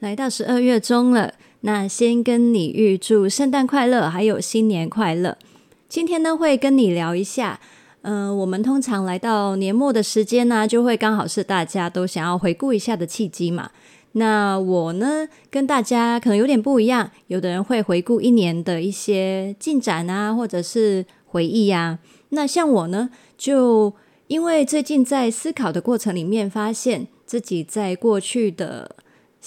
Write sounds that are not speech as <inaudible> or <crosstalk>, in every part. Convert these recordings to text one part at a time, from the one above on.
来到十二月中了，那先跟你预祝圣诞快乐，还有新年快乐。今天呢，会跟你聊一下，嗯、我们通常来到年末的时间呢，就会刚好是大家都想要回顾一下的契机嘛。那我呢，跟大家可能有点不一样，有的人会回顾一年的一些进展啊，或者是回忆呀。那像我呢，就因为最近在思考的过程里面，发现自己在过去的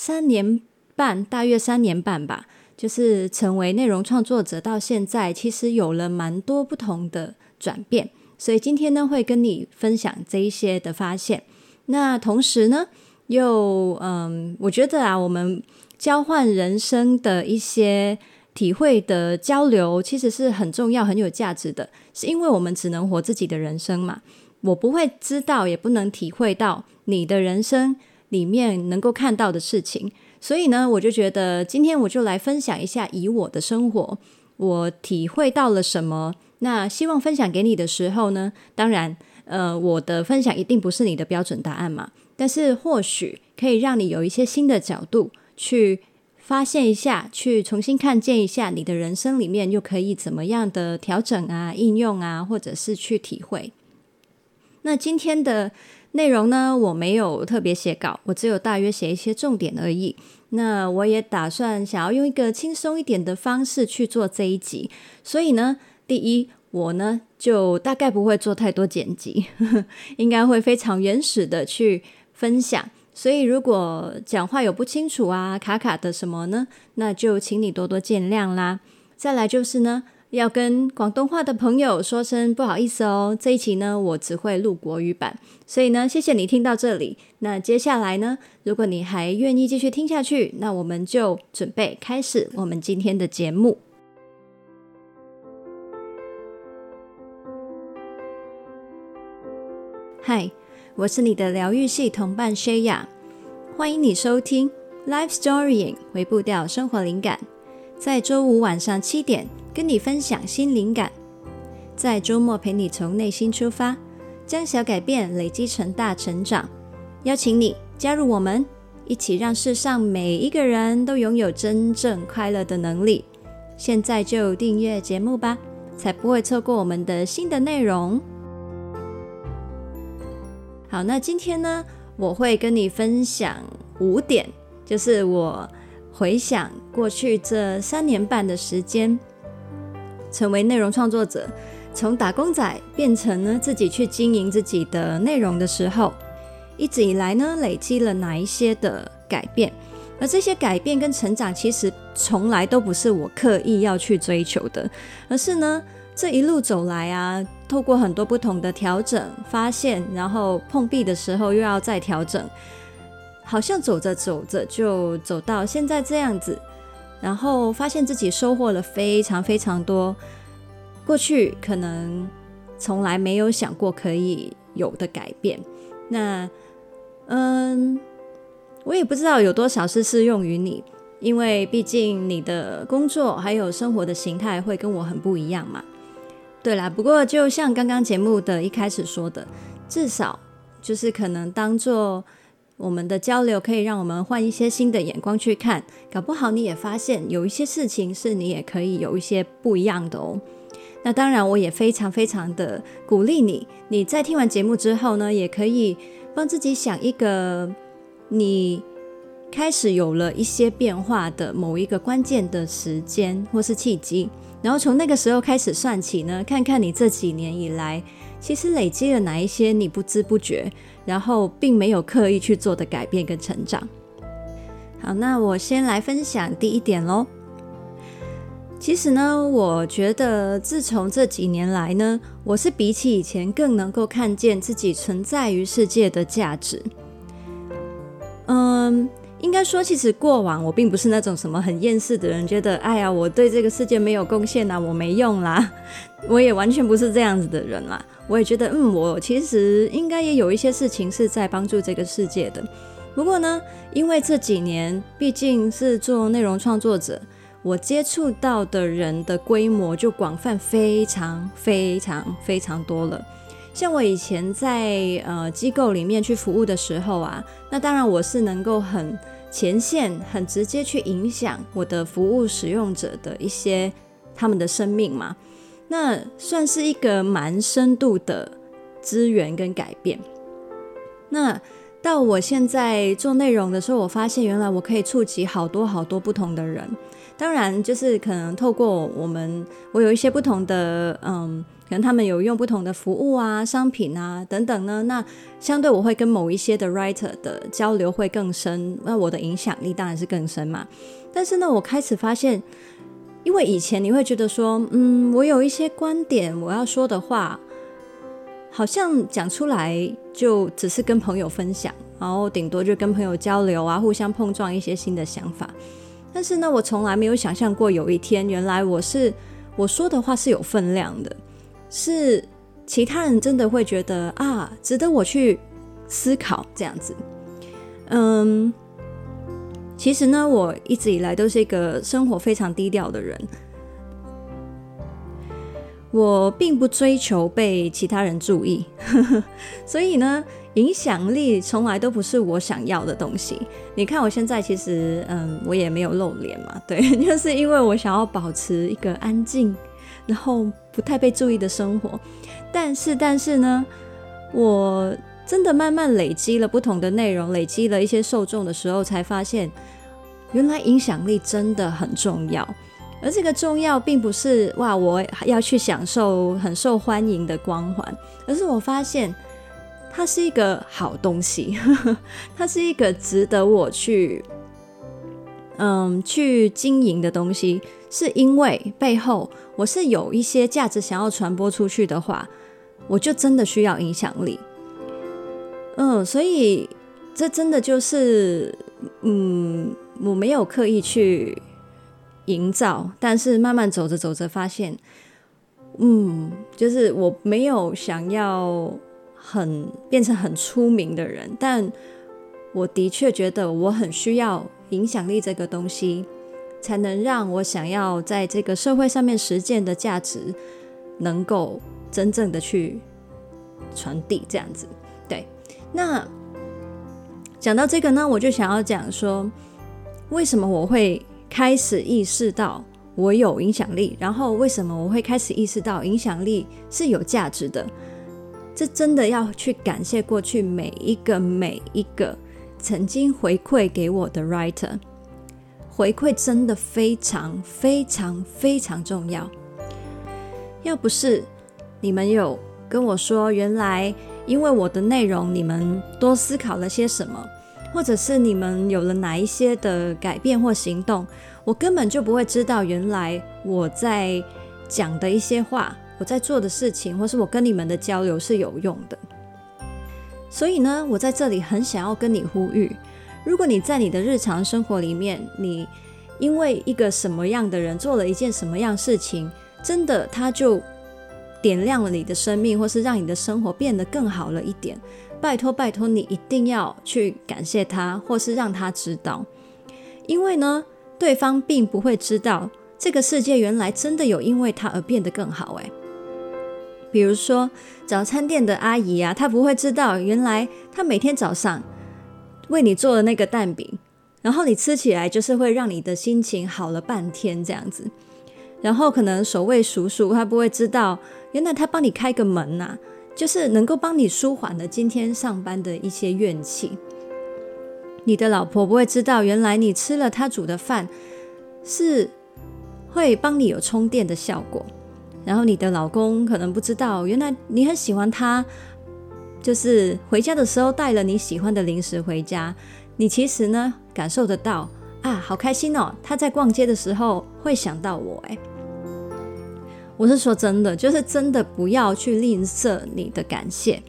三年半，大约三年半吧，就是成为内容创作者到现在，其实有了蛮多不同的转变。所以今天呢，会跟你分享这一些的发现。那同时呢，又嗯，我觉得啊，我们交换人生的一些体会的交流，其实是很重要、很有价值的。是因为我们只能活自己的人生嘛，我不会知道，也不能体会到你的人生。里面能够看到的事情，所以呢，我就觉得今天我就来分享一下，以我的生活，我体会到了什么。那希望分享给你的时候呢，当然，呃，我的分享一定不是你的标准答案嘛，但是或许可以让你有一些新的角度去发现一下，去重新看见一下你的人生里面又可以怎么样的调整啊、应用啊，或者是去体会。那今天的。内容呢，我没有特别写稿，我只有大约写一些重点而已。那我也打算想要用一个轻松一点的方式去做这一集，所以呢，第一，我呢就大概不会做太多剪辑，<laughs> 应该会非常原始的去分享。所以如果讲话有不清楚啊、卡卡的什么呢，那就请你多多见谅啦。再来就是呢。要跟广东话的朋友说声不好意思哦，这一期呢，我只会录国语版，所以呢，谢谢你听到这里。那接下来呢，如果你还愿意继续听下去，那我们就准备开始我们今天的节目。嗨，我是你的疗愈系同伴 Shaya，欢迎你收听 Life Storying 回步调生活灵感，在周五晚上七点。跟你分享新灵感，在周末陪你从内心出发，将小改变累积成大成长。邀请你加入我们，一起让世上每一个人都拥有真正快乐的能力。现在就订阅节目吧，才不会错过我们的新的内容。好，那今天呢，我会跟你分享五点，就是我回想过去这三年半的时间。成为内容创作者，从打工仔变成呢自己去经营自己的内容的时候，一直以来呢累积了哪一些的改变？而这些改变跟成长，其实从来都不是我刻意要去追求的，而是呢这一路走来啊，透过很多不同的调整、发现，然后碰壁的时候又要再调整，好像走着走着就走到现在这样子。然后发现自己收获了非常非常多，过去可能从来没有想过可以有的改变。那，嗯，我也不知道有多少是适用于你，因为毕竟你的工作还有生活的形态会跟我很不一样嘛。对啦，不过就像刚刚节目的一开始说的，至少就是可能当做。我们的交流可以让我们换一些新的眼光去看，搞不好你也发现有一些事情是你也可以有一些不一样的哦。那当然，我也非常非常的鼓励你，你在听完节目之后呢，也可以帮自己想一个你开始有了一些变化的某一个关键的时间或是契机，然后从那个时候开始算起呢，看看你这几年以来其实累积了哪一些你不知不觉。然后并没有刻意去做的改变跟成长。好，那我先来分享第一点喽。其实呢，我觉得自从这几年来呢，我是比起以前更能够看见自己存在于世界的价值。嗯，应该说，其实过往我并不是那种什么很厌世的人，觉得哎呀，我对这个世界没有贡献啦，我没用啦。<laughs> 我也完全不是这样子的人啦。我也觉得，嗯，我其实应该也有一些事情是在帮助这个世界的。不过呢，因为这几年毕竟是做内容创作者，我接触到的人的规模就广泛非常非常非常多了。像我以前在呃机构里面去服务的时候啊，那当然我是能够很前线、很直接去影响我的服务使用者的一些他们的生命嘛，那算是一个蛮深度的资源跟改变。那到我现在做内容的时候，我发现原来我可以触及好多好多不同的人。当然，就是可能透过我们，我有一些不同的，嗯，可能他们有用不同的服务啊、商品啊等等呢。那相对我会跟某一些的 writer 的交流会更深，那我的影响力当然是更深嘛。但是呢，我开始发现，因为以前你会觉得说，嗯，我有一些观点我要说的话。好像讲出来就只是跟朋友分享，然后顶多就跟朋友交流啊，互相碰撞一些新的想法。但是呢，我从来没有想象过有一天，原来我是我说的话是有分量的，是其他人真的会觉得啊，值得我去思考这样子。嗯，其实呢，我一直以来都是一个生活非常低调的人。我并不追求被其他人注意，<laughs> 所以呢，影响力从来都不是我想要的东西。你看我现在其实，嗯，我也没有露脸嘛，对，<laughs> 就是因为我想要保持一个安静，然后不太被注意的生活。但是，但是呢，我真的慢慢累积了不同的内容，累积了一些受众的时候，才发现，原来影响力真的很重要。而这个重要，并不是哇，我要去享受很受欢迎的光环，而是我发现它是一个好东西，呵呵，它是一个值得我去，嗯，去经营的东西。是因为背后我是有一些价值想要传播出去的话，我就真的需要影响力。嗯，所以这真的就是，嗯，我没有刻意去。营造，但是慢慢走着走着，发现，嗯，就是我没有想要很变成很出名的人，但我的确觉得我很需要影响力这个东西，才能让我想要在这个社会上面实践的价值，能够真正的去传递这样子。对，那讲到这个呢，我就想要讲说，为什么我会。开始意识到我有影响力，然后为什么我会开始意识到影响力是有价值的？这真的要去感谢过去每一个每一个曾经回馈给我的 writer，回馈真的非常非常非常重要。要不是你们有跟我说，原来因为我的内容，你们多思考了些什么。或者是你们有了哪一些的改变或行动，我根本就不会知道，原来我在讲的一些话，我在做的事情，或是我跟你们的交流是有用的。所以呢，我在这里很想要跟你呼吁：如果你在你的日常生活里面，你因为一个什么样的人做了一件什么样事情，真的他就点亮了你的生命，或是让你的生活变得更好了一点。拜托，拜托，你一定要去感谢他，或是让他知道，因为呢，对方并不会知道这个世界原来真的有因为他而变得更好。诶，比如说早餐店的阿姨啊，她不会知道原来她每天早上为你做的那个蛋饼，然后你吃起来就是会让你的心情好了半天这样子。然后可能守卫叔叔他不会知道，原来他帮你开个门呐。就是能够帮你舒缓了今天上班的一些怨气。你的老婆不会知道，原来你吃了他煮的饭是会帮你有充电的效果。然后你的老公可能不知道，原来你很喜欢他，就是回家的时候带了你喜欢的零食回家。你其实呢，感受得到啊，好开心哦！他在逛街的时候会想到我，诶。我是说真的，就是真的不要去吝啬你的感谢，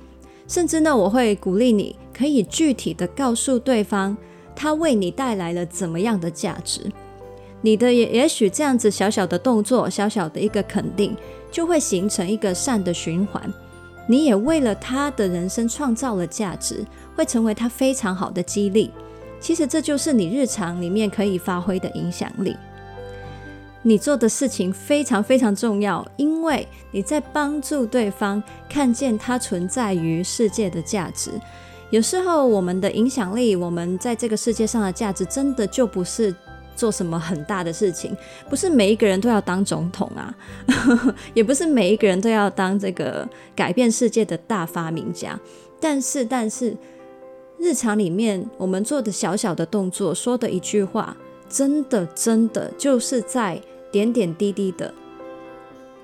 甚至呢，我会鼓励你可以具体的告诉对方，他为你带来了怎么样的价值。你的也也许这样子小小的动作，小小的一个肯定，就会形成一个善的循环。你也为了他的人生创造了价值，会成为他非常好的激励。其实这就是你日常里面可以发挥的影响力。你做的事情非常非常重要，因为你在帮助对方看见他存在于世界的价值。有时候，我们的影响力，我们在这个世界上的价值，真的就不是做什么很大的事情，不是每一个人都要当总统啊，<laughs> 也不是每一个人都要当这个改变世界的大发明家。但是，但是，日常里面我们做的小小的动作，说的一句话，真的，真的就是在。点点滴滴的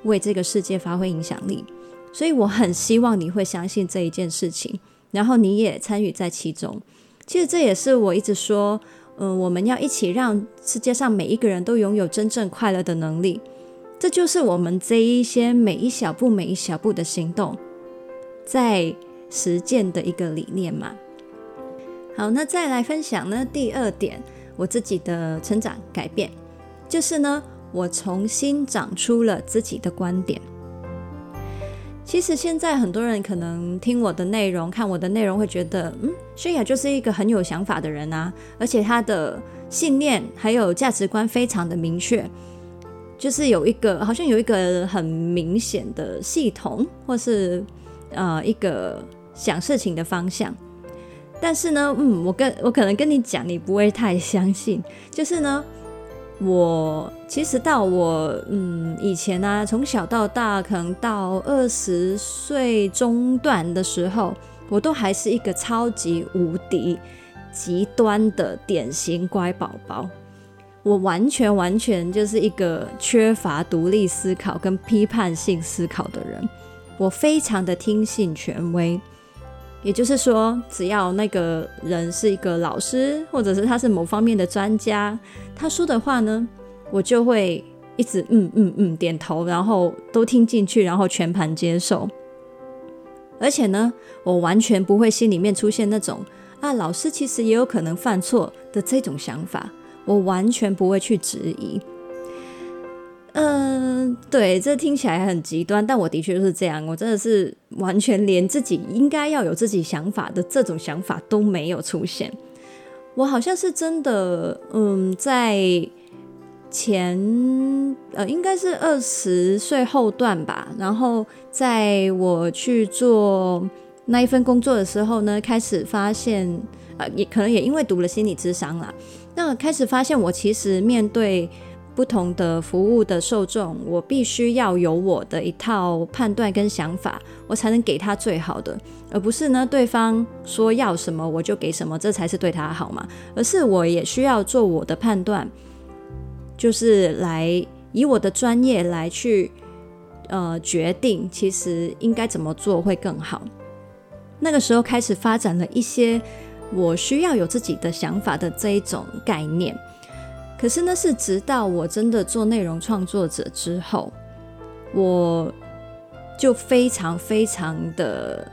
为这个世界发挥影响力，所以我很希望你会相信这一件事情，然后你也参与在其中。其实这也是我一直说，嗯、我们要一起让世界上每一个人都拥有真正快乐的能力。这就是我们这一些每一小步、每一小步的行动，在实践的一个理念嘛。好，那再来分享呢，第二点，我自己的成长改变，就是呢。我重新长出了自己的观点。其实现在很多人可能听我的内容、看我的内容，会觉得，嗯，泫雅就是一个很有想法的人啊，而且他的信念还有价值观非常的明确，就是有一个好像有一个很明显的系统，或是呃一个想事情的方向。但是呢，嗯，我跟我可能跟你讲，你不会太相信，就是呢。我其实到我嗯以前呢、啊，从小到大，可能到二十岁中段的时候，我都还是一个超级无敌极端的典型乖宝宝。我完全完全就是一个缺乏独立思考跟批判性思考的人。我非常的听信权威。也就是说，只要那个人是一个老师，或者是他是某方面的专家，他说的话呢，我就会一直嗯嗯嗯点头，然后都听进去，然后全盘接受。而且呢，我完全不会心里面出现那种啊，老师其实也有可能犯错的这种想法，我完全不会去质疑。嗯，对，这听起来很极端，但我的确是这样。我真的是完全连自己应该要有自己想法的这种想法都没有出现。我好像是真的，嗯，在前呃，应该是二十岁后段吧。然后在我去做那一份工作的时候呢，开始发现，呃，也可能也因为读了心理智商啦，那开始发现我其实面对。不同的服务的受众，我必须要有我的一套判断跟想法，我才能给他最好的，而不是呢，对方说要什么我就给什么，这才是对他好嘛。而是我也需要做我的判断，就是来以我的专业来去呃决定，其实应该怎么做会更好。那个时候开始发展了一些我需要有自己的想法的这一种概念。可是呢，是直到我真的做内容创作者之后，我就非常非常的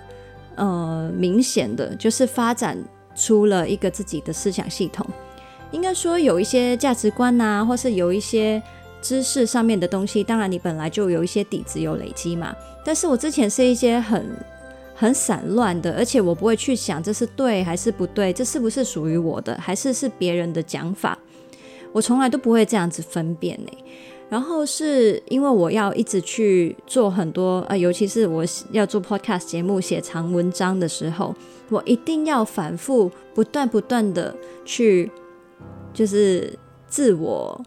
呃明显的，就是发展出了一个自己的思想系统。应该说有一些价值观啊，或是有一些知识上面的东西，当然你本来就有一些底子有累积嘛。但是我之前是一些很很散乱的，而且我不会去想这是对还是不对，这是不是属于我的，还是是别人的讲法。我从来都不会这样子分辨呢，然后是因为我要一直去做很多啊，尤其是我要做 podcast 节目、写长文章的时候，我一定要反复、不断、不断的去，就是自我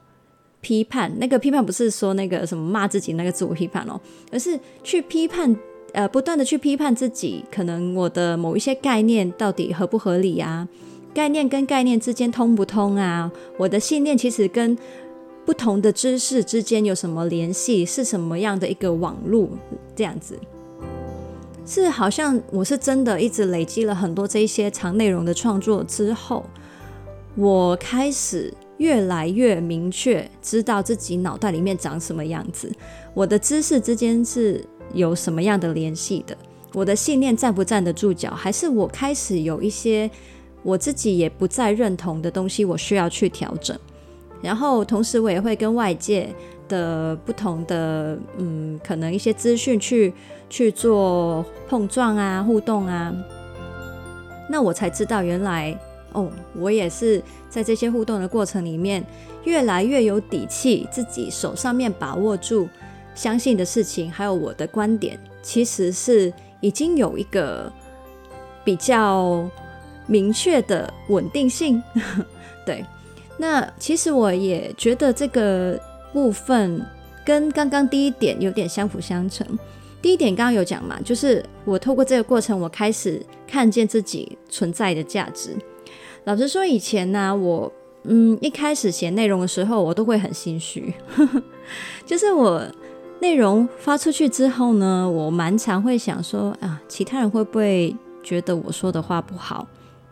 批判。那个批判不是说那个什么骂自己那个自我批判哦，而是去批判，呃，不断的去批判自己，可能我的某一些概念到底合不合理啊？概念跟概念之间通不通啊？我的信念其实跟不同的知识之间有什么联系？是什么样的一个网路？这样子是好像我是真的一直累积了很多这一些长内容的创作之后，我开始越来越明确知道自己脑袋里面长什么样子，我的知识之间是有什么样的联系的，我的信念站不站得住脚，还是我开始有一些。我自己也不再认同的东西，我需要去调整。然后，同时我也会跟外界的不同的，嗯，可能一些资讯去去做碰撞啊、互动啊。那我才知道，原来哦，我也是在这些互动的过程里面，越来越有底气，自己手上面把握住相信的事情，还有我的观点，其实是已经有一个比较明确的稳定性。<laughs> 对，那其实我也觉得这个部分跟刚刚第一点有点相辅相成。第一点刚刚有讲嘛，就是我透过这个过程，我开始看见自己存在的价值。老实说，以前呢、我嗯一开始写内容的时候，我都会很心虚，<laughs> 就是我内容发出去之后呢，我蛮常会想说啊，其他人会不会觉得我说的话不好，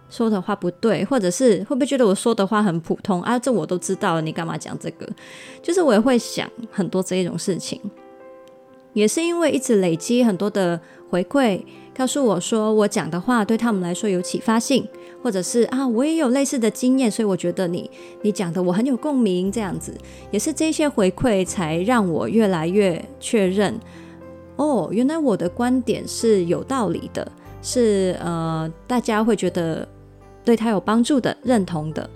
说的话不对，或者是会不会觉得我说的话很普通啊？这我都知道了，你干嘛讲这个？就是我也会想很多这一种事情。也是因为一直累积很多的回馈，告诉我说我讲的话对他们来说有启发性，或者是啊，我也有类似的经验，所以我觉得你你讲的我很有共鸣，这样子也是这些回馈才让我越来越确认，哦，原来我的观点是有道理的，是呃大家会觉得对他有帮助的、认同的，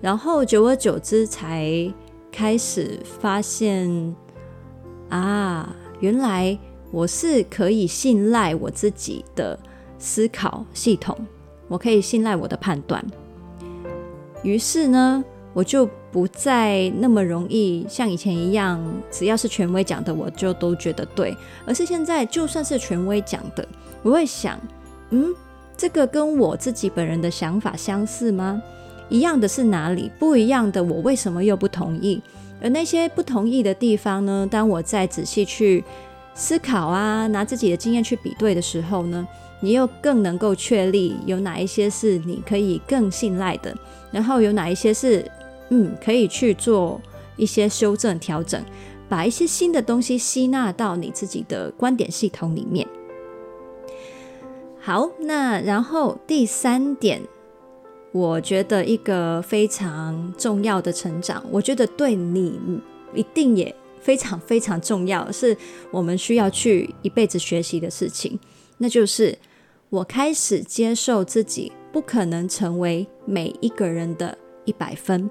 然后久而久之才开始发现。啊，原来我是可以信赖我自己的思考系统，我可以信赖我的判断。于是呢，我就不再那么容易像以前一样，只要是权威讲的，我就都觉得对。而是现在，就算是权威讲的，我会想，嗯，这个跟我自己本人的想法相似吗？一样的是哪里？不一样的，我为什么又不同意？而那些不同意的地方呢，当我再仔细去思考啊，拿自己的经验去比对的时候呢，你又更能够确立有哪一些是你可以更信赖的，然后有哪一些是嗯可以去做一些修正调整，把一些新的东西吸纳到你自己的观点系统里面。好，那然后第三点。我觉得一个非常重要的成长，我觉得对你一定也非常非常重要，是我们需要去一辈子学习的事情。那就是我开始接受自己不可能成为每一个人的一百分。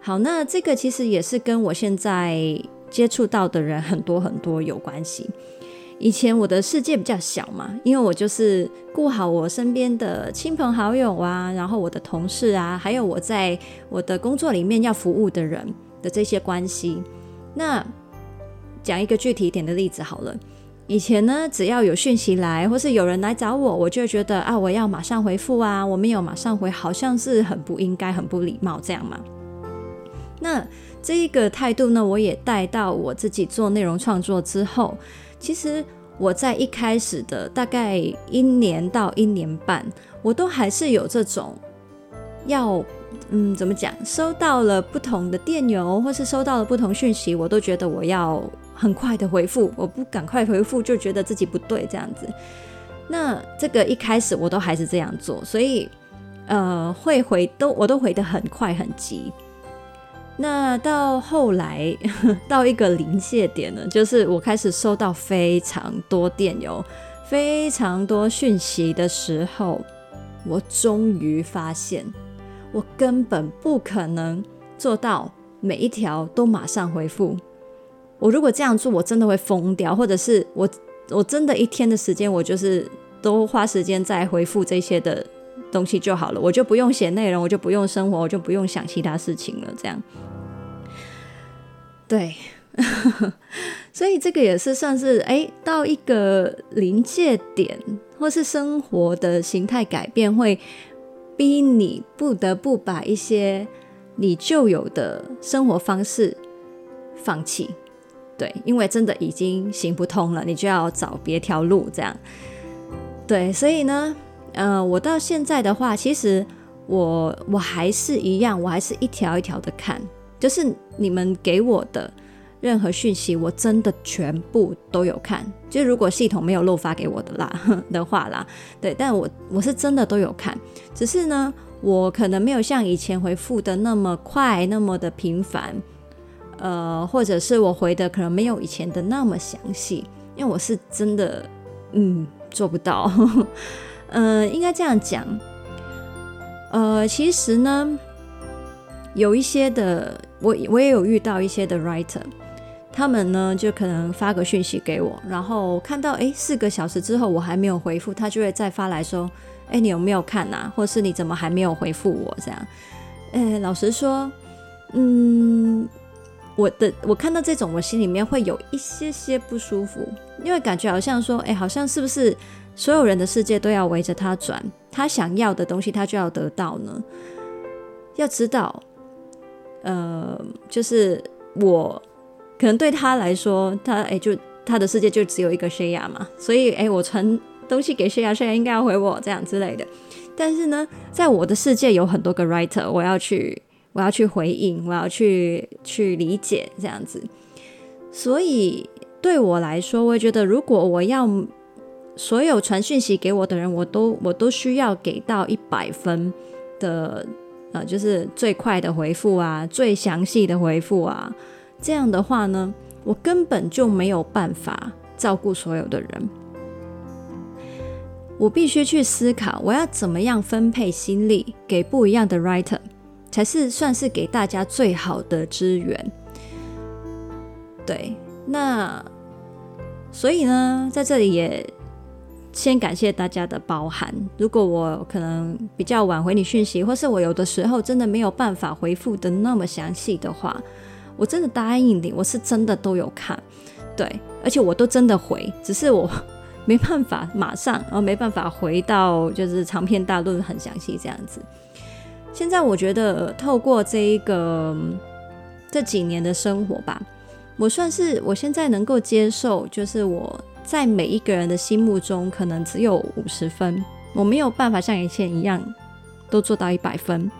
好，那这个其实也是跟我现在接触到的人很多很多有关系。以前我的世界比较小嘛，因为我就是顾好我身边的亲朋好友啊，然后我的同事啊，还有我在我的工作里面要服务的人的这些关系。那讲一个具体一点的例子好了，以前呢，只要有讯息来，或是有人来找我，我就觉得啊，我要马上回复啊，我没有马上回，好像是很不应该、很不礼貌这样嘛。那这一个态度呢，我也带到我自己做内容创作之后。其实我在一开始的大概一年到一年半，我都还是有这种要嗯，怎么讲，收到了不同的电邮或是收到了不同讯息，我都觉得我要很快的回复，我不赶快回复就觉得自己不对这样子。那这个一开始我都还是这样做，所以呃会回都我都回得很快很急。那到后来 <laughs> 到一个临界点呢，就是我开始收到非常多电邮、非常多讯息的时候，我终于发现，我根本不可能做到每一条都马上回复。我如果这样做，我真的会疯掉，或者是我我真的一天的时间，我就是都花时间在回复这些的东西就好了，我就不用写内容，我就不用生活，我就不用想其他事情了，这样。对，<laughs> 所以这个也是算是诶，到一个临界点，或是生活的形态改变，会逼你不得不把一些你旧有的生活方式放弃。对，因为真的已经行不通了，你就要找别条路这样。对，所以呢，呃，我到现在的话，其实我我还是一样，我还是一条一条的看。就是你们给我的任何讯息，我真的全部都有看。就如果系统没有漏发给我的啦 <laughs> 的话啦，对，但我我是真的都有看。只是呢，我可能没有像以前回复的那么快，那么的频繁，呃，或者是我回的可能没有以前的那么详细，因为我是真的，嗯，做不到。嗯、<laughs> 应该这样讲，呃，其实呢，有一些的，我我也有遇到一些的 writer，他们呢就可能发个讯息给我，然后看到诶四个小时之后我还没有回复，他就会再发来说，诶你有没有看啊？或是你怎么还没有回复我？这样，诶老实说，嗯，我的我看到这种，我心里面会有一些些不舒服，因为感觉好像说，诶好像是不是？所有人的世界都要围着他转，他想要的东西他就要得到呢。要知道，呃，就是我可能对他来说，他哎、就他的世界就只有一个 Shaya 嘛，所以哎、我传东西给 Shaya，Shaya 应该要回我这样之类的。但是呢，在我的世界有很多个 writer，我要去，我要去回应，我要去去理解这样子。所以对我来说，我也觉得如果我要。所有传讯息给我的人，我都我都需要给到一百分的，呃，就是最快的回复啊，最详细的回复啊。这样的话呢，我根本就没有办法照顾所有的人。我必须去思考，我要怎么样分配心力给不一样的 writer，才是算是给大家最好的资源。对，那所以呢，在这里也。先感谢大家的包涵。如果我可能比较晚回你讯息，或是我有的时候真的没有办法回复的那么详细的话，我真的答应你，我是真的都有看，对，而且我都真的回，只是我 <laughs> 没办法马上，然后没办法回到就是长篇大论很详细这样子。现在我觉得透过这一个这几年的生活吧，我算是我现在能够接受，就是我。在每一个人的心目中，可能只有五十分，我没有办法像以前一样都做到一百分。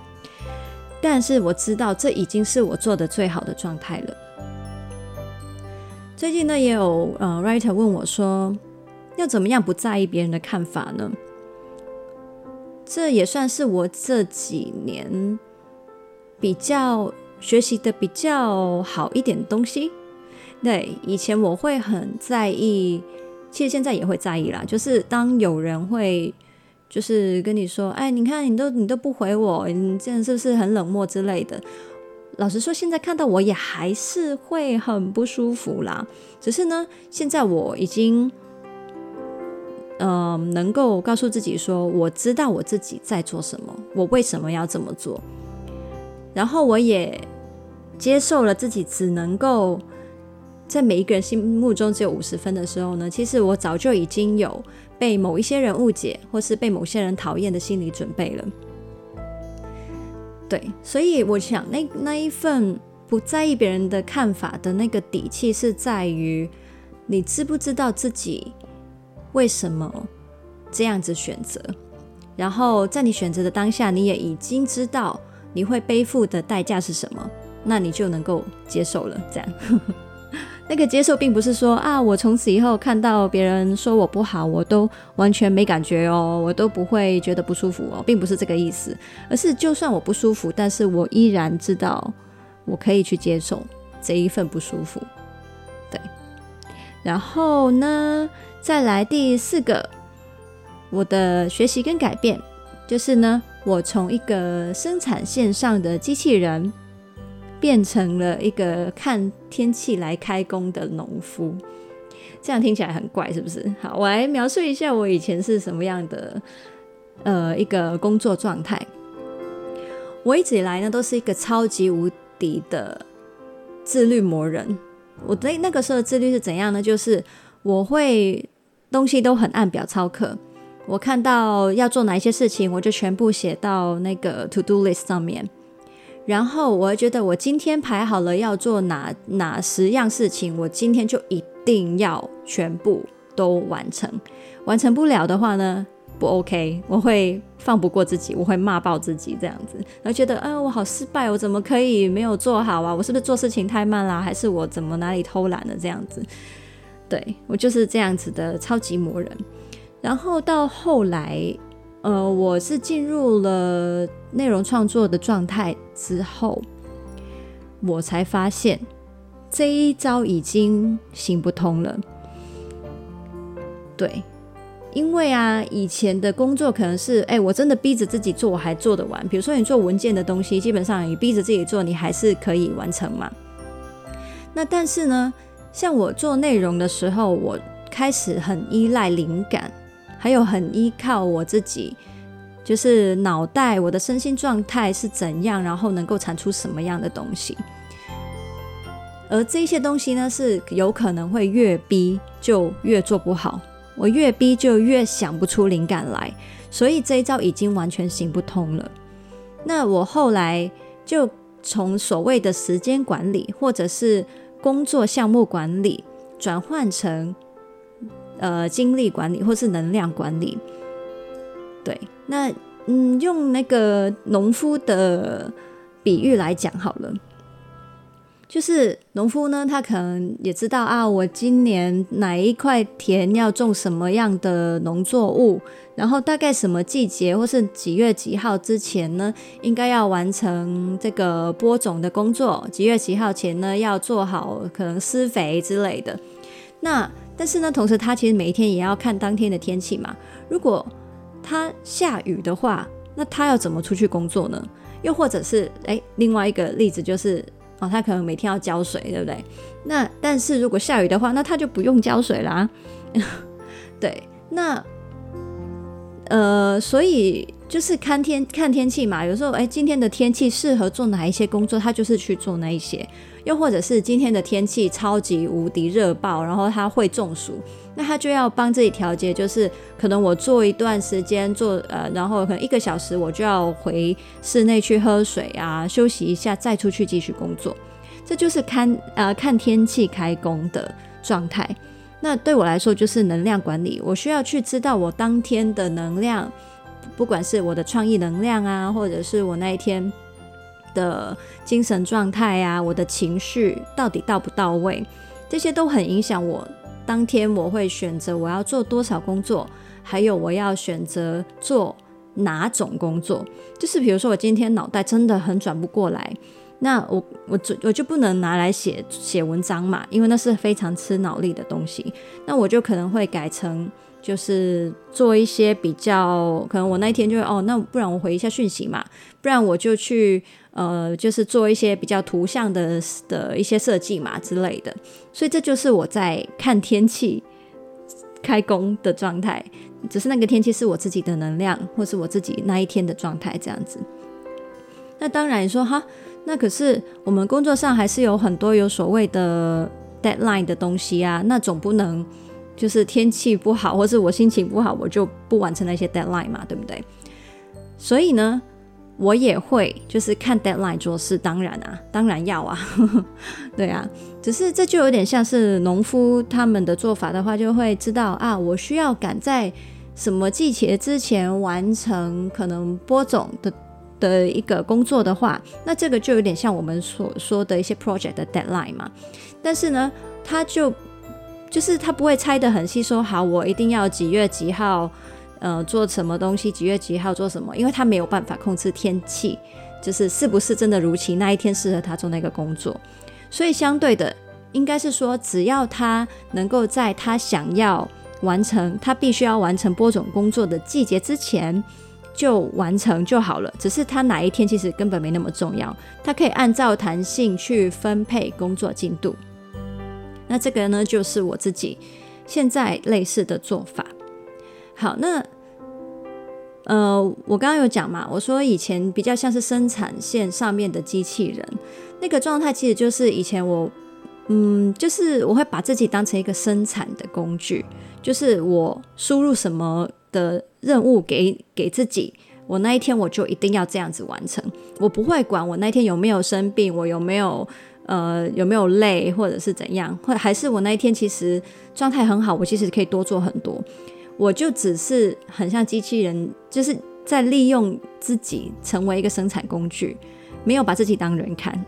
但是我知道，这已经是我做的最好的状态了。最近呢，也有呃 writer 问我说，要怎么样不在意别人的看法呢？这也算是我这几年比较学习的比较好一点的东西。对，以前我会很在意。其实现在也会在意啦，就是当有人会就是跟你说，哎，你看你都你都不回我，你这样是不是很冷漠之类的？老实说，现在看到我也还是会很不舒服啦。只是呢，现在我已经嗯、能够告诉自己说，我知道我自己在做什么，我为什么要这么做，然后我也接受了自己只能够。在每一个人心目中只有五十分的时候呢，其实我早就已经有被某一些人误解，或是被某些人讨厌的心理准备了。对，所以我想那那一份不在意别人的看法的那个底气，是在于你知不知道自己为什么这样子选择，然后在你选择的当下，你也已经知道你会背负的代价是什么，那你就能够接受了。这样。那个接受并不是说啊，我从此以后看到别人说我不好，我都完全没感觉哦，我都不会觉得不舒服哦，并不是这个意思，而是就算我不舒服，但是我依然知道我可以去接受这一份不舒服。对，然后呢，再来第四个，我的学习跟改变，就是呢，我从一个生产线上的机器人。变成了一个看天气来开工的农夫，这样听起来很怪，是不是？好，我来描述一下我以前是什么样的呃一个工作状态。我一直以来呢都是一个超级无敌的自律魔人。我对那个时候的自律是怎样呢？就是我会东西都很按表操课，我看到要做哪一些事情，我就全部写到那个 to do list 上面。然后我会觉得我今天排好了要做哪哪十样事情，我今天就一定要全部都完成。完成不了的话呢，不 OK，我会放不过自己，我会骂爆自己这样子，然后觉得，哎，我好失败，我怎么可以没有做好啊？我是不是做事情太慢啦？还是我怎么哪里偷懒了这样子？对，我就是这样子的超级魔人。然后到后来。呃，我是进入了内容创作的状态之后，我才发现这一招已经行不通了。对，因为啊，以前的工作可能是，哎，我真的逼着自己做，我还做得完。比如说你做文件的东西，基本上你逼着自己做，你还是可以完成嘛。那但是呢，像我做内容的时候，我开始很依赖灵感，还有很依靠我自己，就是脑袋，我的身心状态是怎样，然后能够产出什么样的东西。而这些东西呢，是有可能会越逼就越做不好。我越逼就越想不出灵感来，所以这一招已经完全行不通了。那我后来就从所谓的时间管理或者是工作项目管理，转换成呃精力管理或是能量管理。对，那嗯，用那个农夫的比喻来讲好了。就是农夫呢，他可能也知道啊，我今年哪一块田要种什么样的农作物，然后大概什么季节或是几月几号之前呢，应该要完成这个播种的工作，几月几号前呢，要做好可能施肥之类的。那但是呢，同时他其实每一天也要看当天的天气嘛。如果他下雨的话，那他要怎么出去工作呢？又或者是诶，另外一个例子就是。哦，他可能每天要浇水，对不对？那但是如果下雨的话，那他就不用浇水啦。<laughs> 对，那呃，所以就是看天看天气嘛。有时候，哎，今天的天气适合做哪一些工作，他就是去做那一些。又或者是今天的天气超级无敌热爆，然后他会中暑，那他就要帮自己调节，就是可能我做一段时间做呃，然后可能一个小时我就要回室内去喝水啊，休息一下，再出去继续工作。这就是看呃 <laughs> 看天气开工的状态。那对我来说就是能量管理，我需要去知道我当天的能量，不管是我的创意能量啊，或者是我那一天。的精神状态啊，我的情绪到底到不到位，这些都很影响我当天我会选择我要做多少工作，还有我要选择做哪种工作。就是比如说我今天脑袋真的很转不过来，那我我就我就不能拿来写写文章嘛，因为那是非常吃脑力的东西。那我就可能会改成就是做一些比较，可能我那一天就会哦，那不然我回一下讯息嘛，不然我就去。呃，就是做一些比较图像的的一些设计嘛之类的，所以这就是我在看天气开工的状态，只是那个天气是我自己的能量，或是我自己那一天的状态这样子。那当然说哈，那可是我们工作上还是有很多有所谓的 deadline 的东西啊，那总不能就是天气不好，或是我心情不好，我就不完成那些 deadline 嘛，对不对？所以呢。我也会，就是看 deadline 做事，当然啊，当然要啊，<laughs> 对啊，只是这就有点像是农夫他们的做法的话，就会知道啊，我需要赶在什么季节之前完成可能播种的的一个工作的话，那这个就有点像我们所说的一些 project 的 deadline 嘛。但是呢，他就就是他不会拆得很细，说好我一定要几月几号。呃，做什么东西？几月几号做什么？因为他没有办法控制天气，就是是不是真的如期那一天适合他做那个工作。所以相对的，应该是说，只要他能够在他想要完成，他必须要完成播种工作的季节之前就完成就好了。只是他哪一天其实根本没那么重要，他可以按照弹性去分配工作进度。那这个呢，就是我自己现在类似的做法。好，那呃，我刚刚有讲嘛，我说以前比较像是生产线上面的机器人，那个状态其实就是以前我，嗯，就是我会把自己当成一个生产的工具，就是我输入什么的任务给给自己，我那一天我就一定要这样子完成，我不会管我那天有没有生病，我有没有呃有没有累或者是怎样，或还是我那一天其实状态很好，我其实可以多做很多。我就只是很像机器人，就是在利用自己成为一个生产工具，没有把自己当人看。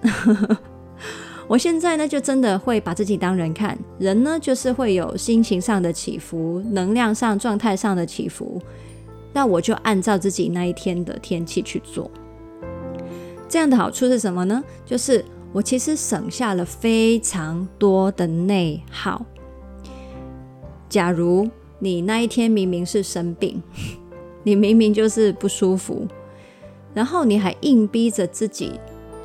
<laughs> 我现在呢，就真的会把自己当人看。人呢，就是会有心情上的起伏，能量上、状态上的起伏。那我就按照自己那一天的天气去做。这样的好处是什么呢？就是我其实省下了非常多的内耗。假如你那一天明明是生病，<laughs> 你明明就是不舒服，然后你还硬逼着自己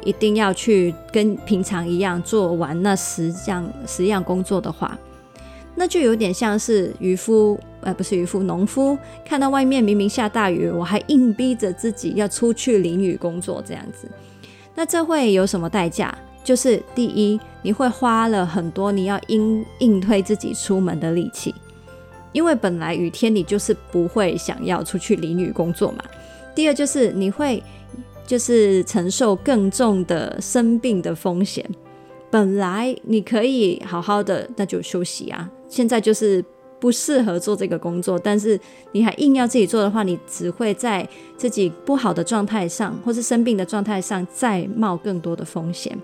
一定要去跟平常一样做完那十样十样工作的话，那就有点像是渔夫，呃，不是渔夫，农夫看到外面明明下大雨，我还硬逼着自己要出去淋雨工作这样子，那这会有什么代价？就是第一，你会花了很多你要硬硬推自己出门的力气，因为本来雨天你就是不会想要出去淋雨工作嘛。第二就是你会就是承受更重的生病的风险，本来你可以好好的那就休息啊，现在就是不适合做这个工作，但是你还硬要自己做的话，你只会在自己不好的状态上或是生病的状态上再冒更多的风险。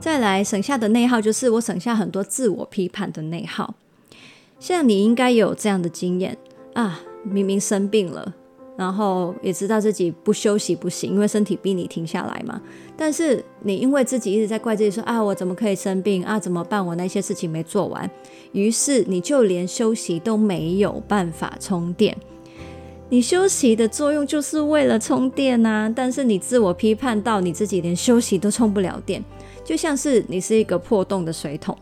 再来省下的内耗，就是我省下很多自我批判的内耗。像你应该有这样的经验啊，明明生病了，然后也知道自己不休息不行，因为身体逼你停下来嘛。但是你因为自己一直在怪自己说啊，我怎么可以生病啊？怎么办？我那些事情没做完，于是你就连休息都没有办法充电。你休息的作用就是为了充电啊，但是你自我批判到你自己连休息都充不了电。就像是你是一个破洞的水桶，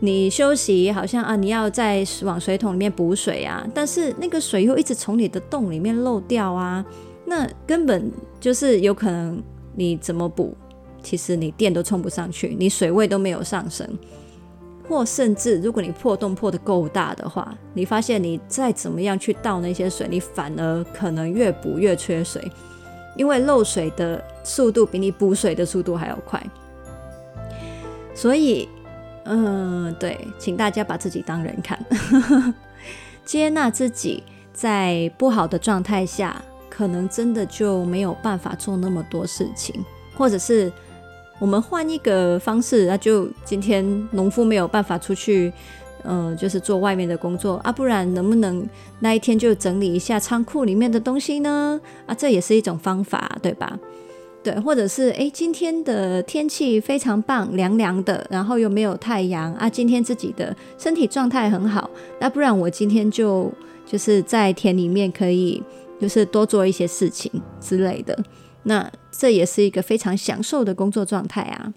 你休息好像啊，你要再往水桶里面补水啊，但是那个水又一直从你的洞里面漏掉啊，那根本就是有可能你怎么补，其实你电都充不上去，你水位都没有上升，或甚至如果你破洞破得够大的话，你发现你再怎么样去倒那些水，你反而可能越补越缺水。因为漏水的速度比你补水的速度还要快，所以，嗯，对，请大家把自己当人看，<laughs> 接纳自己在不好的状态下，可能真的就没有办法做那么多事情，或者是我们换一个方式，那就今天农夫没有办法出去。嗯，就是做外面的工作啊，不然能不能那一天就整理一下仓库里面的东西呢？啊，这也是一种方法，对吧？对，或者是诶，今天的天气非常棒，凉凉的，然后又没有太阳啊，今天自己的身体状态很好，那不然我今天就就是在田里面可以就是多做一些事情之类的，那这也是一个非常享受的工作状态啊。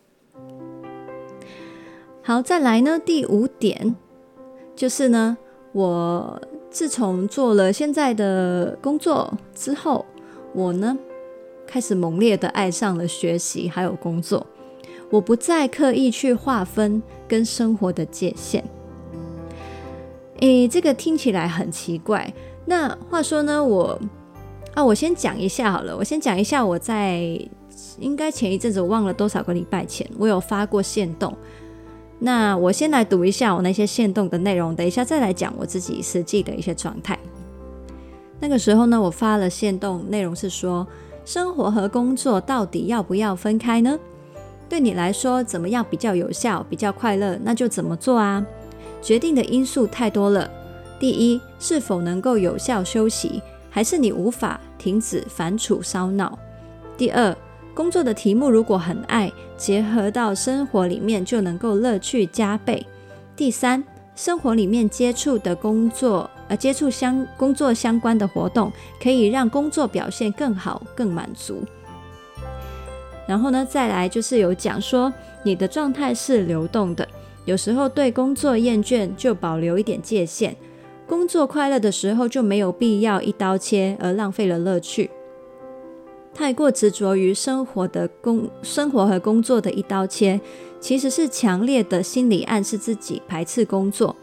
好，再来呢，第五点。就是呢，我自从做了现在的工作之后，我呢开始猛烈的爱上了学习还有工作。我不再刻意去划分跟生活的界限。诶，这个听起来很奇怪。那话说呢，我啊，我先讲一下好了。我先讲一下，我在应该前一阵子，我忘了多少个礼拜前，我有发过限动。那我先来读一下我那些限动的内容，等一下再来讲我自己实际的一些状态。那个时候呢，我发了限动，内容是说，生活和工作到底要不要分开呢？对你来说，怎么样比较有效、比较快乐，那就怎么做啊。决定的因素太多了。第一，是否能够有效休息，还是你无法停止烦楚烧脑？第二，工作的题目如果很爱，结合到生活里面就能够乐趣加倍。第三，生活里面接触的工作，呃，接触相工作相关的活动，可以让工作表现更好、更满足。然后呢，再来就是有讲说，你的状态是流动的，有时候对工作厌倦，就保留一点界限；工作快乐的时候，就没有必要一刀切而浪费了乐趣。太过执着于生活的工生活和工作的一刀切，其实是强烈的心理暗示自己排斥工作。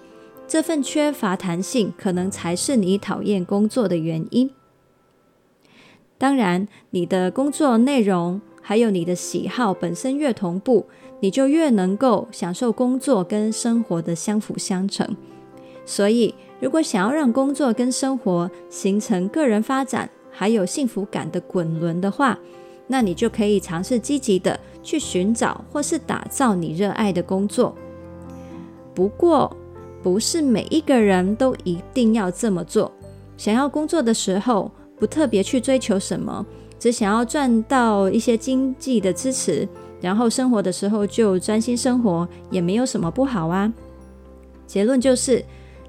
这份缺乏弹性，可能才是你讨厌工作的原因。当然，你的工作内容还有你的喜好本身越同步，你就越能够享受工作跟生活的相辅相成。所以，如果想要让工作跟生活形成个人发展，还有幸福感的滚轮的话，那你就可以尝试积极的去寻找或是打造你热爱的工作。不过，不是每一个人都一定要这么做。想要工作的时候，不特别去追求什么，只想要赚到一些经济的支持，然后生活的时候就专心生活，也没有什么不好啊。结论就是，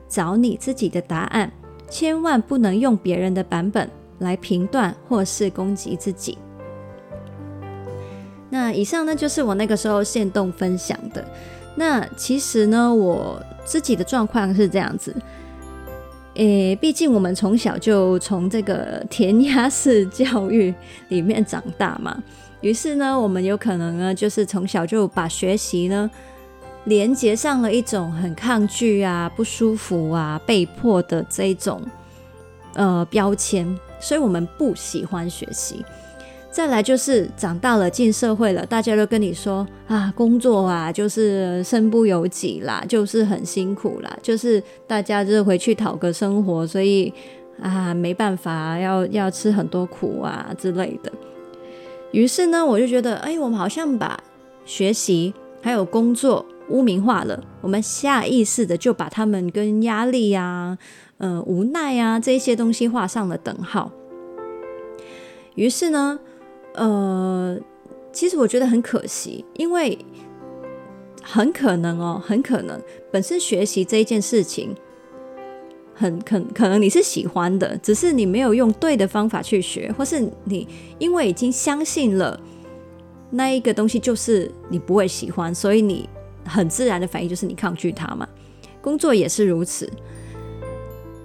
找你自己的答案，千万不能用别人的版本来评断或是攻击自己。那以上呢，就是我那个时候现动分享的。那其实呢，我自己的状况是这样子。诶，毕竟我们从小就从这个填鸭式教育里面长大嘛，于是呢，我们有可能呢，就是从小就把学习呢连接上了一种很抗拒啊、不舒服啊、被迫的这一种呃标签，所以我们不喜欢学习。再来就是长大了进社会了，大家都跟你说啊，工作啊就是身不由己啦，就是很辛苦啦，就是大家就是回去讨个生活，所以啊没办法要要吃很多苦啊之类的。于是呢，我就觉得，哎，我们好像把学习还有工作污名化了，我们下意识的就把他们跟压力啊、呃无奈啊这些东西画上了等号。于是呢。呃，其实我觉得很可惜，因为很可能哦，很可能本身学习这一件事情，很可可能你是喜欢的，只是你没有用对的方法去学，或是你因为已经相信了那一个东西就是你不会喜欢，所以你很自然的反应就是你抗拒它嘛。工作也是如此，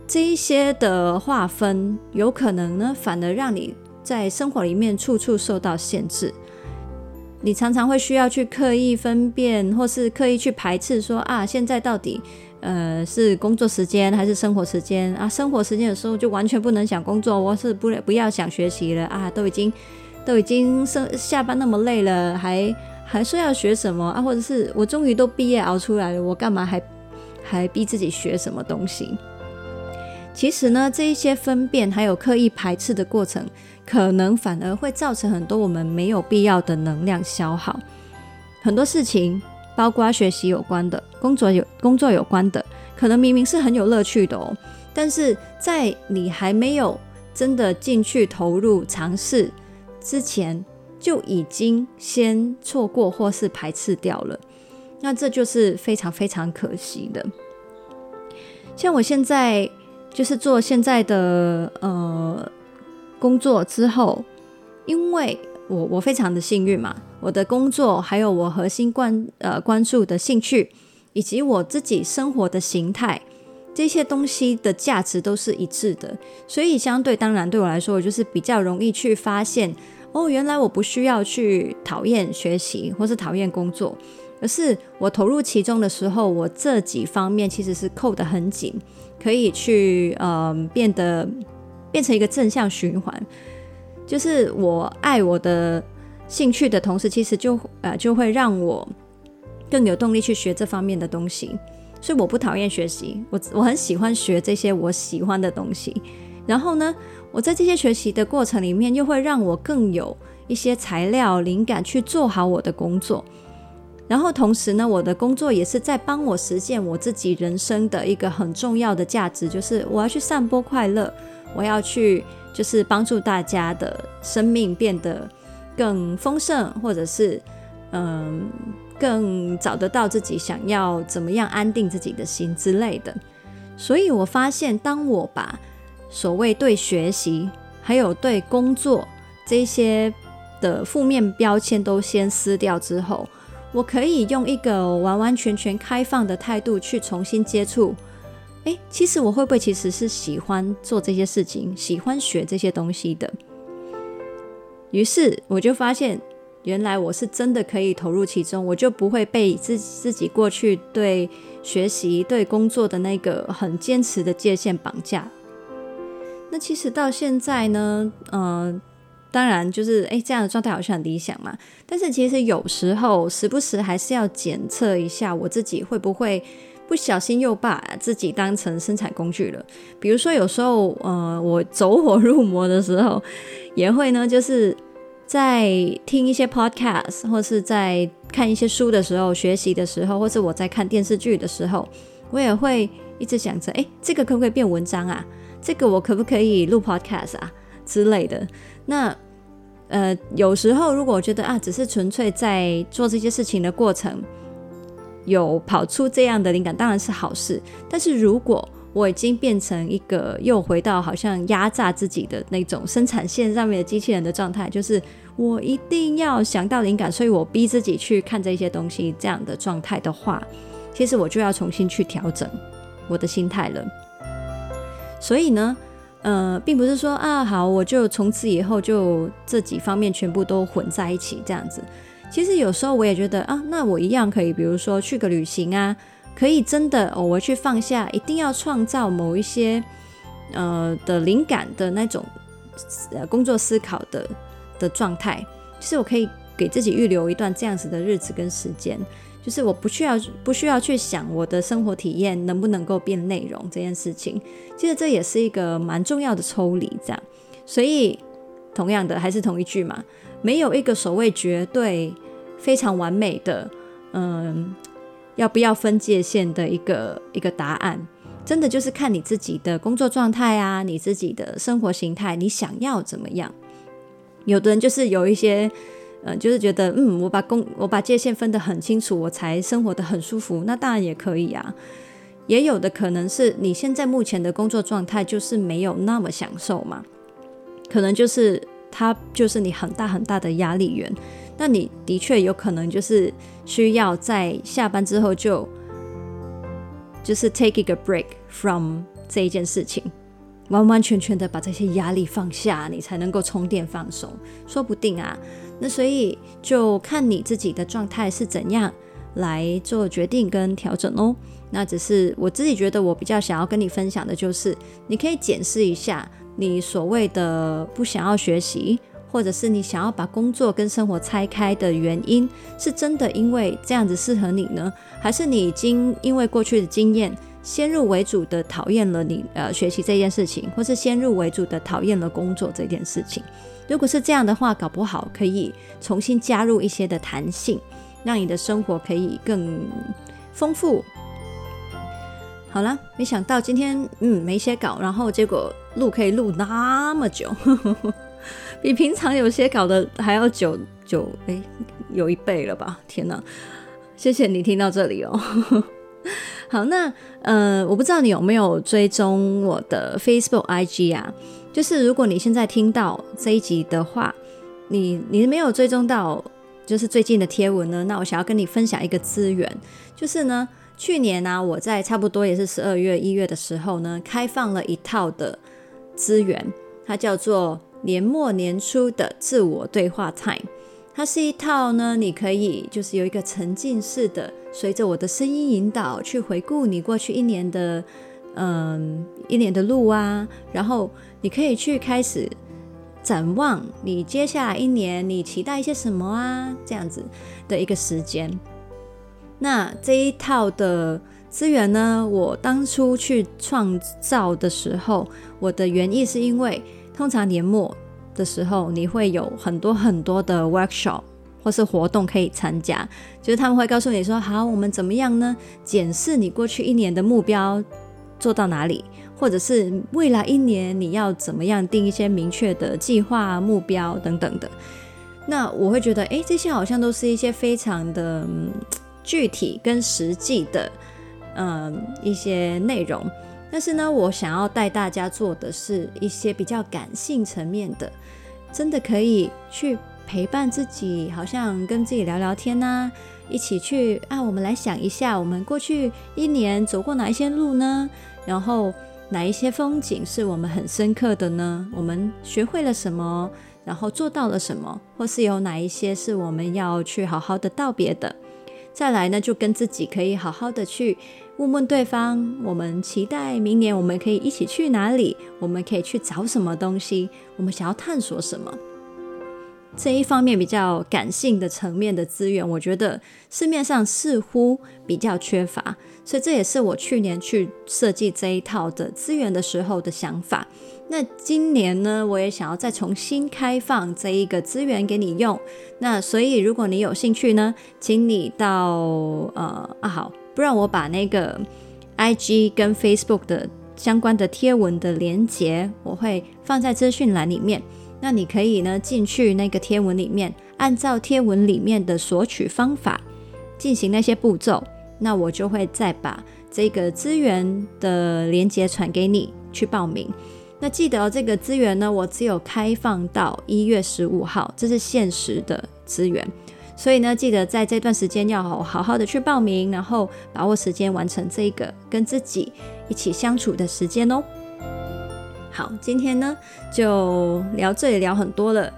这一些的划分有可能呢，反而让你。在生活里面处处受到限制，你常常会需要去刻意分辨，或是刻意去排斥说，啊，现在到底呃是工作时间还是生活时间啊？生活时间的时候就完全不能想工作，我是不不要想学习了啊！都已经都已经生下班那么累了，还还说要学什么啊？或者是我终于都毕业熬出来了，我干嘛还还逼自己学什么东西？其实呢，这一些分辨还有刻意排斥的过程，可能反而会造成很多我们没有必要的能量消耗。很多事情，包括学习有关的、工作有工作有关的，可能明明是很有乐趣的哦，但是在你还没有真的进去投入尝试之前，就已经先错过或是排斥掉了。那这就是非常非常可惜的。像我现在。就是做现在的呃工作之后，因为我我非常的幸运嘛，我的工作还有我核心关呃关注的兴趣，以及我自己生活的形态，这些东西的价值都是一致的，所以相对当然对我来说，我就是比较容易去发现哦，原来我不需要去讨厌学习或是讨厌工作，而是我投入其中的时候，我这几方面其实是扣得很紧。可以去呃变得变成一个正向循环，就是我爱我的兴趣的同时，其实就呃就会让我更有动力去学这方面的东西。所以我不讨厌学习，我我很喜欢学这些我喜欢的东西。然后呢，我在这些学习的过程里面，又会让我更有一些材料灵感去做好我的工作。然后同时呢，我的工作也是在帮我实现我自己人生的一个很重要的价值，就是我要去散播快乐，我要去就是帮助大家的生命变得更丰盛，或者是嗯更找得到自己想要怎么样安定自己的心之类的。所以我发现，当我把所谓对学习还有对工作这些的负面标签都先撕掉之后，我可以用一个完完全全开放的态度去重新接触，诶，其实我会不会其实是喜欢做这些事情，喜欢学这些东西的？于是我就发现，原来我是真的可以投入其中，我就不会被自自己过去对学习、对工作的那个很坚持的界限绑架。那其实到现在呢，嗯、当然，就是诶，这样的状态好像很理想嘛。但是其实有时候，时不时还是要检测一下我自己会不会不小心又把自己当成生产工具了。比如说，有时候呃，我走火入魔的时候，也会呢，就是在听一些 podcast，或是在看一些书的时候，学习的时候，或是我在看电视剧的时候，我也会一直想着，诶，这个可不可以变文章啊？这个我可不可以录 podcast 啊之类的？那呃，有时候如果我觉得啊，只是纯粹在做这些事情的过程，有跑出这样的灵感，当然是好事。但是如果我已经变成一个又回到好像压榨自己的那种生产线上面的机器人的状态，就是我一定要想到灵感，所以我逼自己去看这些东西，这样的状态的话，其实我就要重新去调整我的心态了。所以呢，呃，并不是说啊，好，我就从此以后就这几方面全部都混在一起这样子。其实有时候我也觉得啊，那我一样可以，比如说去个旅行啊，可以真的偶尔去放下，一定要创造某一些呃的灵感的那种呃工作思考的的状态。就是我可以给自己预留一段这样子的日子跟时间，就是我不需要不需要去想我的生活体验能不能够变内容这件事情。其实这也是一个蛮重要的抽离，这样。所以同样的还是同一句嘛。没有一个所谓绝对非常完美的，嗯，要不要分界线的一个一个答案，真的就是看你自己的工作状态啊，你自己的生活形态，你想要怎么样？有的人就是有一些，嗯，就是觉得，嗯，我把工我把界限分得很清楚，我才生活得很舒服，那当然也可以啊。也有的可能是你现在目前的工作状态就是没有那么享受嘛，可能就是。它就是你很大很大的压力源，那你的确有可能就是需要在下班之后就就是 take a break from 这一件事情，完完全全的把这些压力放下，你才能够充电放松，说不定啊。那所以就看你自己的状态是怎样来做决定跟调整哦。那只是我自己觉得我比较想要跟你分享的就是，你可以检视一下。你所谓的不想要学习，或者是你想要把工作跟生活拆开的原因，是真的因为这样子适合你呢？还是你已经因为过去的经验，先入为主的讨厌了你呃学习这件事情，或是先入为主的讨厌了工作这件事情？如果是这样的话，搞不好可以重新加入一些的弹性，让你的生活可以更丰富。好了，没想到今天嗯没写稿，然后结果录可以录那么久，<laughs> 比平常有些搞的还要久久，哎，有一倍了吧？天哪！谢谢你听到这里哦。<laughs> 好，那呃，我不知道你有没有追踪我的 Facebook、IG 啊？就是如果你现在听到这一集的话，你你没有追踪到就是最近的贴文呢？那我想要跟你分享一个资源，就是呢。去年呢、我在差不多也是十二月、一月的时候呢，开放了一套的资源，它叫做年末年初的自我对话 Time。它是一套呢，你可以就是有一个沉浸式的，随着我的声音引导去回顾你过去一年的，嗯，一年的路啊，然后你可以去开始展望你接下来一年，你期待一些什么啊，这样子的一个时间。那这一套的资源呢，我当初去创造的时候，我的原意是因为，通常年末的时候，你会有很多很多的 workshop 或是活动可以参加，就是他们会告诉你说，好，我们怎么样呢？检视你过去一年的目标做到哪里，或者是未来一年你要怎么样定一些明确的计划、目标等等的。那我会觉得，诶，这些好像都是一些非常的。<tsk> 具体跟实际的，<tsk> 嗯，一些内容，但是呢，我想要带大家做的是一些比较感性层面的，真的可以去陪伴自己，好像跟自己聊聊天呐，一起去啊，我们来想一下，我们过去一年走过哪一些路呢？然后哪一些风景是我们很深刻的呢？我们学会了什么？然后做到了什么？或是有哪一些是我们要去好好的道别的？再来呢，就跟自己可以好好的去问问对方，我们期待明年我们可以一起去哪里？我们可以去找什么东西？我们想要探索什么？这一方面比较感性的层面的资源，我觉得市面上似乎比较缺乏，所以这也是我去年去设计这一套的资源的时候的想法。那今年呢，我也想要再重新开放这一个资源给你用。那所以，如果你有兴趣呢，请你到呃啊好，不然我把那个 IG 跟 Facebook 的相关的贴文的连接，我会放在资讯栏里面。那你可以呢进去那个贴文里面，按照贴文里面的索取方法进行那些步骤。那我就会再把这个资源的连接传给你去报名。那记得这个资源呢，我只有开放到一月十五号，这是限时的资源。所以呢，记得在这段时间要好好好的去报名，然后把握时间完成这个跟自己一起相处的时间哦。好，今天呢就聊这里聊很多了。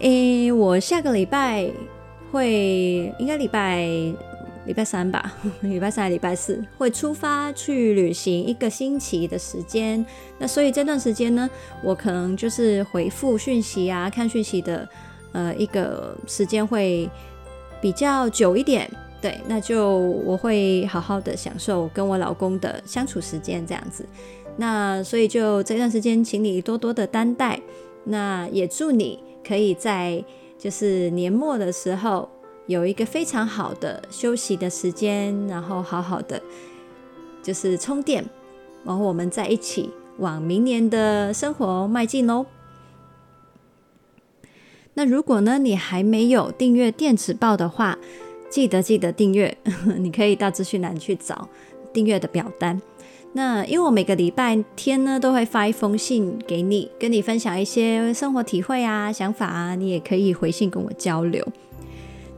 诶，我下个礼拜会应该礼拜。礼拜三吧，<laughs> 礼拜三礼拜四会出发去旅行一个星期的时间。那所以这段时间呢，我可能就是回复讯息啊、看讯息的呃一个时间会比较久一点。对，那就我会好好的享受跟我老公的相处时间这样子。那所以就这段时间，请你多多的担待。那也祝你可以在就是年末的时候。有一个非常好的休息的时间，然后好好的就是充电，然后我们再一起往明年的生活迈进喽。那如果呢，你还没有订阅电子报的话，记得记得订阅，<laughs> 你可以到资讯栏去找订阅的表单。那因为我每个礼拜天呢都会发一封信给你，跟你分享一些生活体会啊、想法啊，你也可以回信跟我交流。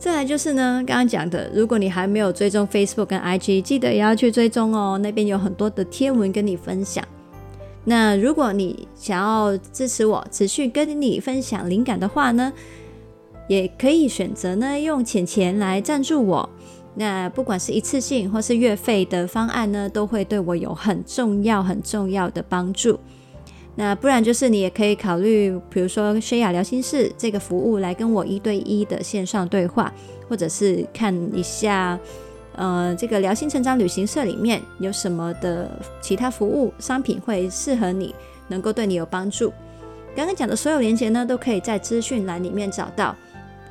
再来就是呢，刚刚讲的，如果你还没有追踪 Facebook 跟 IG，记得也要去追踪哦。那边有很多的贴文跟你分享。那如果你想要支持我，持续跟你分享灵感的话呢，也可以选择呢用钱钱来赞助我。那不管是一次性或是月费的方案呢，都会对我有很重要很重要的帮助。那不然就是你也可以考虑，比如说薛雅聊心事这个服务来跟我一对一的线上对话，或者是看一下，呃，这个聊心成长旅行社里面有什么的其他服务商品会适合你，能够对你有帮助。刚刚讲的所有连接呢，都可以在资讯栏里面找到。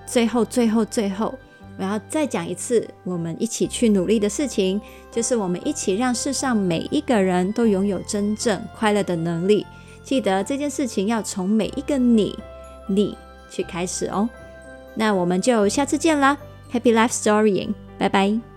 最后，最后，最后，我要再讲一次，我们一起去努力的事情，就是我们一起让世上每一个人都拥有真正快乐的能力。记得这件事情要从每一个你，你去开始哦。那我们就下次见啦，Happy Life Storying，拜拜。